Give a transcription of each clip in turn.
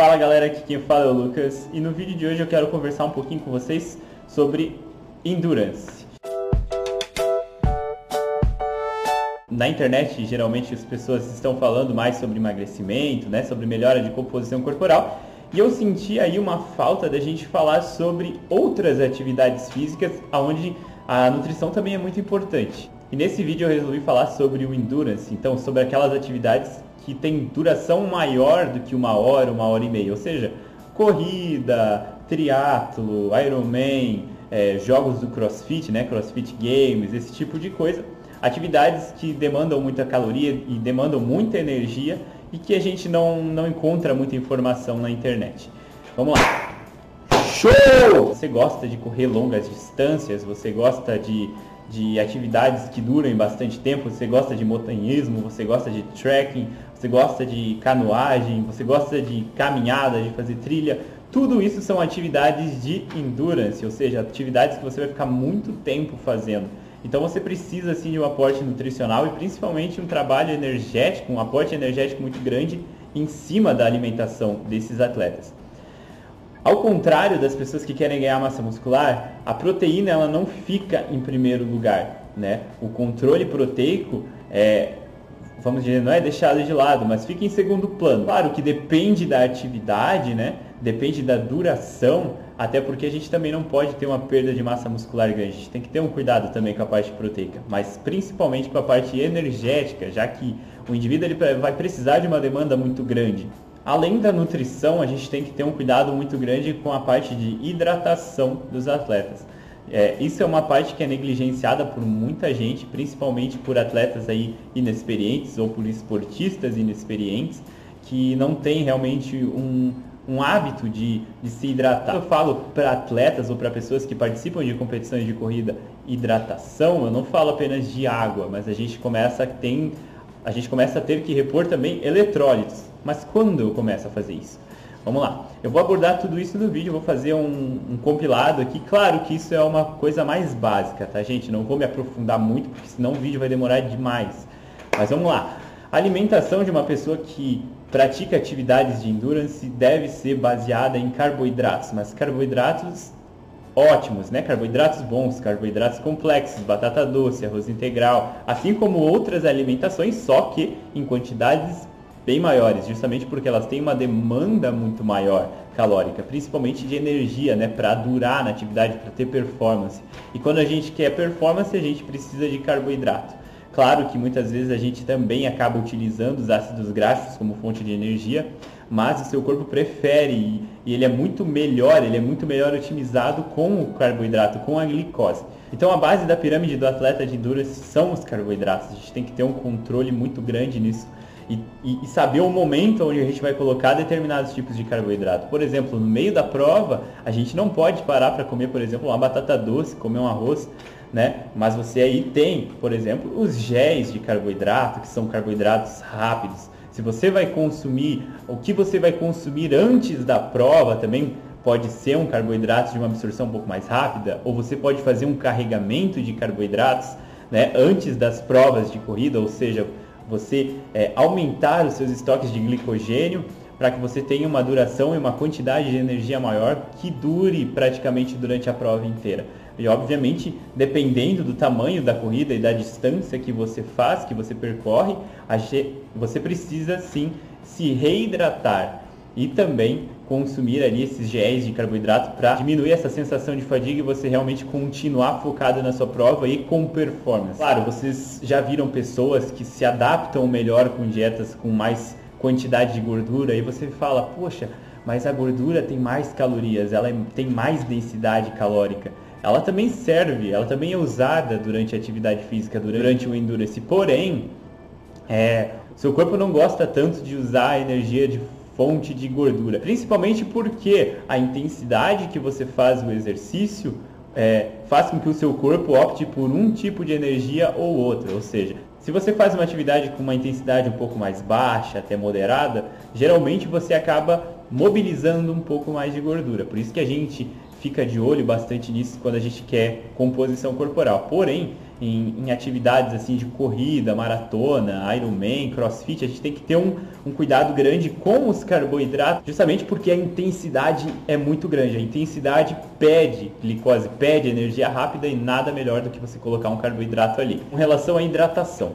Fala galera, aqui quem fala é o Lucas e no vídeo de hoje eu quero conversar um pouquinho com vocês sobre endurance. Na internet, geralmente as pessoas estão falando mais sobre emagrecimento, né, sobre melhora de composição corporal, e eu senti aí uma falta da gente falar sobre outras atividades físicas onde a nutrição também é muito importante. E nesse vídeo eu resolvi falar sobre o endurance, então sobre aquelas atividades que têm duração maior do que uma hora, uma hora e meia, ou seja, corrida, triatlo, Ironman, é, jogos do CrossFit, né, CrossFit Games, esse tipo de coisa. Atividades que demandam muita caloria e demandam muita energia e que a gente não, não encontra muita informação na internet. Vamos lá! Show! Você gosta de correr longas distâncias? Você gosta de de atividades que duram bastante tempo, você gosta de montanhismo, você gosta de trekking, você gosta de canoagem, você gosta de caminhada, de fazer trilha, tudo isso são atividades de endurance, ou seja, atividades que você vai ficar muito tempo fazendo. Então você precisa sim de um aporte nutricional e principalmente um trabalho energético, um aporte energético muito grande em cima da alimentação desses atletas. Ao contrário das pessoas que querem ganhar massa muscular, a proteína ela não fica em primeiro lugar, né? O controle proteico é, vamos dizer, não é deixado de lado, mas fica em segundo plano. Claro que depende da atividade, né? Depende da duração, até porque a gente também não pode ter uma perda de massa muscular grande. A gente tem que ter um cuidado também com a parte proteica, mas principalmente com a parte energética, já que o indivíduo ele vai precisar de uma demanda muito grande. Além da nutrição, a gente tem que ter um cuidado muito grande com a parte de hidratação dos atletas. É, isso é uma parte que é negligenciada por muita gente, principalmente por atletas aí inexperientes ou por esportistas inexperientes que não têm realmente um, um hábito de, de se hidratar. Eu falo para atletas ou para pessoas que participam de competições de corrida hidratação, eu não falo apenas de água, mas a gente começa a ter, a gente começa a ter que repor também eletrólitos. Mas quando eu começo a fazer isso? Vamos lá. Eu vou abordar tudo isso no vídeo, vou fazer um, um, compilado aqui. Claro que isso é uma coisa mais básica, tá, gente? Não vou me aprofundar muito, porque senão o vídeo vai demorar demais. Mas vamos lá. A alimentação de uma pessoa que pratica atividades de endurance deve ser baseada em carboidratos, mas carboidratos ótimos, né? Carboidratos bons, carboidratos complexos, batata doce, arroz integral, assim como outras alimentações, só que em quantidades bem maiores, justamente porque elas têm uma demanda muito maior calórica, principalmente de energia, né, para durar na atividade, para ter performance. E quando a gente quer performance, a gente precisa de carboidrato. Claro que muitas vezes a gente também acaba utilizando os ácidos graxos como fonte de energia, mas o seu corpo prefere e, ele é muito melhor, ele é muito melhor otimizado com o carboidrato, com a glicose. Então a base da pirâmide do atleta de endurance são os carboidratos. A gente tem que ter um controle muito grande nisso e, e, e, saber o momento onde a gente vai colocar determinados tipos de carboidrato. Por exemplo, no meio da prova, a gente não pode parar para comer, por exemplo, uma batata doce, comer um arroz, né? Mas você aí tem, por exemplo, os géis de carboidrato, que são carboidratos rápidos. Se você vai consumir, o que você vai consumir antes da prova também pode ser um carboidrato de uma absorção um pouco mais rápida, ou você pode fazer um carregamento de carboidratos né, antes das provas de corrida, ou seja, você é, aumentar os seus estoques de glicogênio para que você tenha uma duração e uma quantidade de energia maior que dure praticamente durante a prova inteira. E obviamente, dependendo do tamanho da corrida e da distância que você faz, que você percorre, você precisa sim se reidratar e também consumir ali esses géis de carboidrato para diminuir essa sensação de fadiga e você realmente continuar focado na sua prova e com performance. Claro, vocês já viram pessoas que se adaptam melhor com dietas com mais quantidade de gordura e você fala, poxa, mas a gordura tem mais calorias, ela é, tem mais densidade calórica. Ela também serve, ela também é usada durante a atividade física, durante o endurance. Porém, é, seu corpo não gosta tanto de usar a energia de fonte de gordura. Principalmente porque a intensidade que você faz o exercício é, faz com que o seu corpo opte por um tipo de energia ou outra. Ou seja, se você faz uma atividade com uma intensidade um pouco mais baixa, até moderada, geralmente você acaba mobilizando um pouco mais de gordura. Por isso que a gente fica de olho bastante nisso quando a gente quer composição corporal. Porém, em, em, atividades assim de corrida, maratona, Ironman, CrossFit, a gente tem que ter um, um cuidado grande com os carboidratos, justamente porque a intensidade é muito grande. A intensidade pede glicose, pede energia rápida e nada melhor do que você colocar um carboidrato ali. Com relação à hidratação,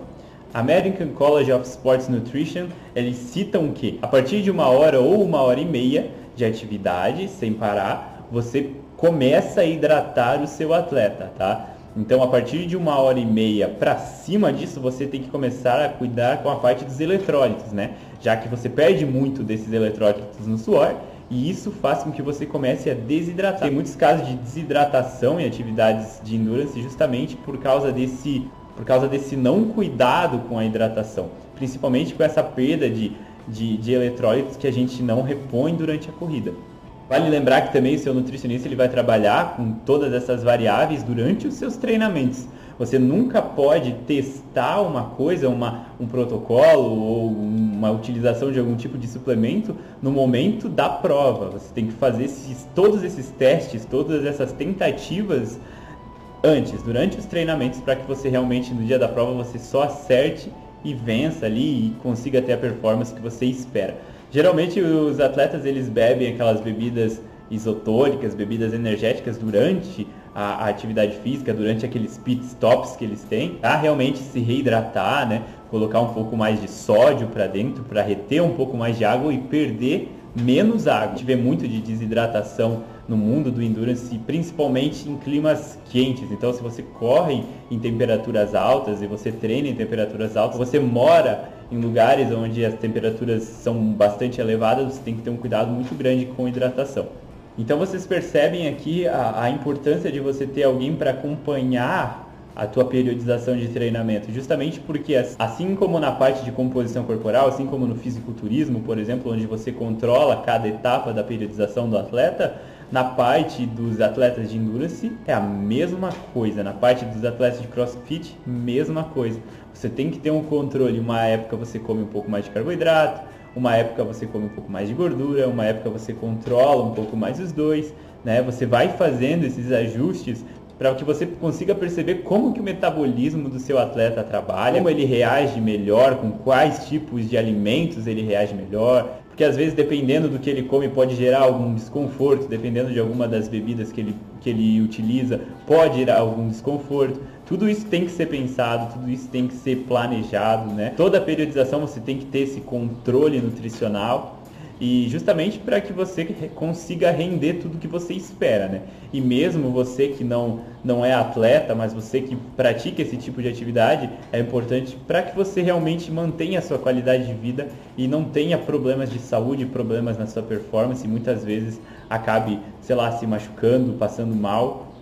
American College of Sports Nutrition, eles citam que a partir de uma hora ou uma hora e meia de atividade, sem parar, você começa a hidratar o seu atleta, tá? Então, a partir de uma hora e meia para cima disso, você tem que começar a cuidar com a parte dos eletrólitos, né? Já que você perde muito desses eletrólitos no suor e isso faz com que você comece a desidratar. Tem muitos casos de desidratação em atividades de endurance justamente por causa desse, por causa desse não cuidado com a hidratação, principalmente com essa perda de, de, de eletrólitos que a gente não repõe durante a corrida. Vale lembrar que também o seu nutricionista ele vai trabalhar com todas essas variáveis durante os seus treinamentos. Você nunca pode testar uma coisa, uma, um protocolo ou uma utilização de algum tipo de suplemento no momento da prova. Você tem que fazer esses, todos esses testes, todas essas tentativas antes, durante os treinamentos, para que você realmente no dia da prova você só acerte e vença ali e consiga ter a performance que você espera. Geralmente os atletas eles bebem aquelas bebidas isotônicas, bebidas energéticas durante a, a, atividade física, durante aqueles pit stops que eles têm, para realmente se reidratar, né? Colocar um pouco mais de sódio para dentro, para reter um pouco mais de água e perder menos água. A gente vê muito de desidratação no mundo do endurance, principalmente em climas quentes. Então, se você corre em temperaturas altas e você treina em temperaturas altas, você mora em lugares onde as temperaturas são bastante elevadas, você tem que ter um cuidado muito grande com hidratação. Então vocês percebem aqui a, a importância de você ter alguém para acompanhar a tua periodização de treinamento, justamente porque assim como na parte de composição corporal, assim como no fisiculturismo, por exemplo, onde você controla cada etapa da periodização do atleta, na parte dos atletas de endurance é a mesma coisa, na parte dos atletas de crossfit, mesma coisa. Você tem que ter um controle. Uma época você come um pouco mais de carboidrato, uma época você come um pouco mais de gordura, uma época você controla um pouco mais os dois, né? Você vai fazendo esses ajustes para que você consiga perceber como que o metabolismo do seu atleta trabalha, como ele reage melhor, com quais tipos de alimentos ele reage melhor, porque às vezes dependendo do que ele come pode gerar algum desconforto, dependendo de alguma das bebidas que ele, que ele utiliza, pode gerar algum desconforto. Tudo isso tem que ser pensado, tudo isso tem que ser planejado, né? Toda periodização você tem que ter esse controle nutricional e justamente para que você consiga render tudo que você espera, né? E mesmo você que não, não é atleta, mas você que pratica esse tipo de atividade, é importante para que você realmente mantenha a sua qualidade de vida e não tenha problemas de saúde, problemas na sua performance e muitas vezes acabe, sei lá, se machucando, passando mal.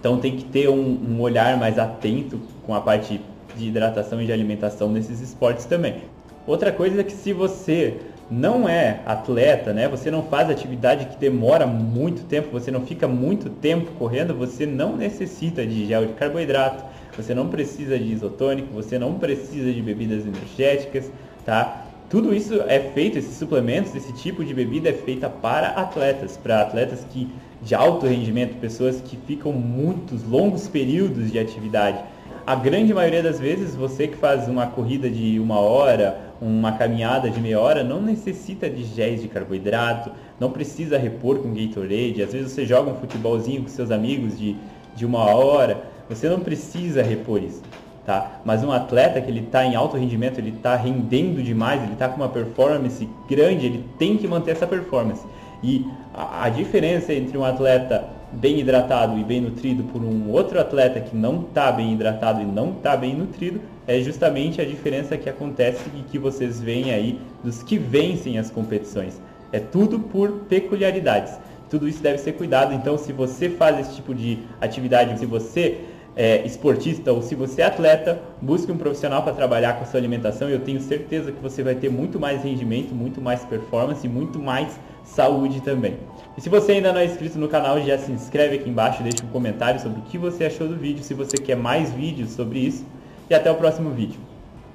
Então tem que ter um, um olhar mais atento com a parte de hidratação e de alimentação nesses esportes também. Outra coisa é que se você não é atleta, né? Você não faz atividade que demora muito tempo, você não fica muito tempo correndo, você não necessita de gel de carboidrato, você não precisa de isotônico, você não precisa de bebidas energéticas, tá? Tudo isso é feito, esses suplementos, esse tipo de bebida é feita para atletas, para atletas que de alto rendimento, pessoas que ficam muitos longos períodos de atividade. A grande maioria das vezes, você que faz uma corrida de uma hora, uma caminhada de meia hora, não necessita de géis de carboidrato, não precisa repor com Gatorade. Às vezes você joga um futebolzinho com seus amigos de, de uma hora, você não precisa repor isso. Tá? Mas um atleta que ele está em alto rendimento, ele está rendendo demais, ele está com uma performance grande, ele tem que manter essa performance. E a, a diferença entre um atleta bem hidratado e bem nutrido por um outro atleta que não está bem hidratado e não está bem nutrido é justamente a diferença que acontece e que vocês veem aí dos que vencem as competições. É tudo por peculiaridades. Tudo isso deve ser cuidado. Então, se você faz esse tipo de atividade, se você é esportista ou se você é atleta, busque um profissional para trabalhar com a sua alimentação. Eu tenho certeza que você vai ter muito mais rendimento, muito mais performance e muito mais saúde também. E se você ainda não é inscrito no canal, já se inscreve aqui embaixo, deixa um comentário sobre o que você achou do vídeo, se você quer mais vídeos sobre isso. E até o próximo vídeo.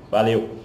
Valeu!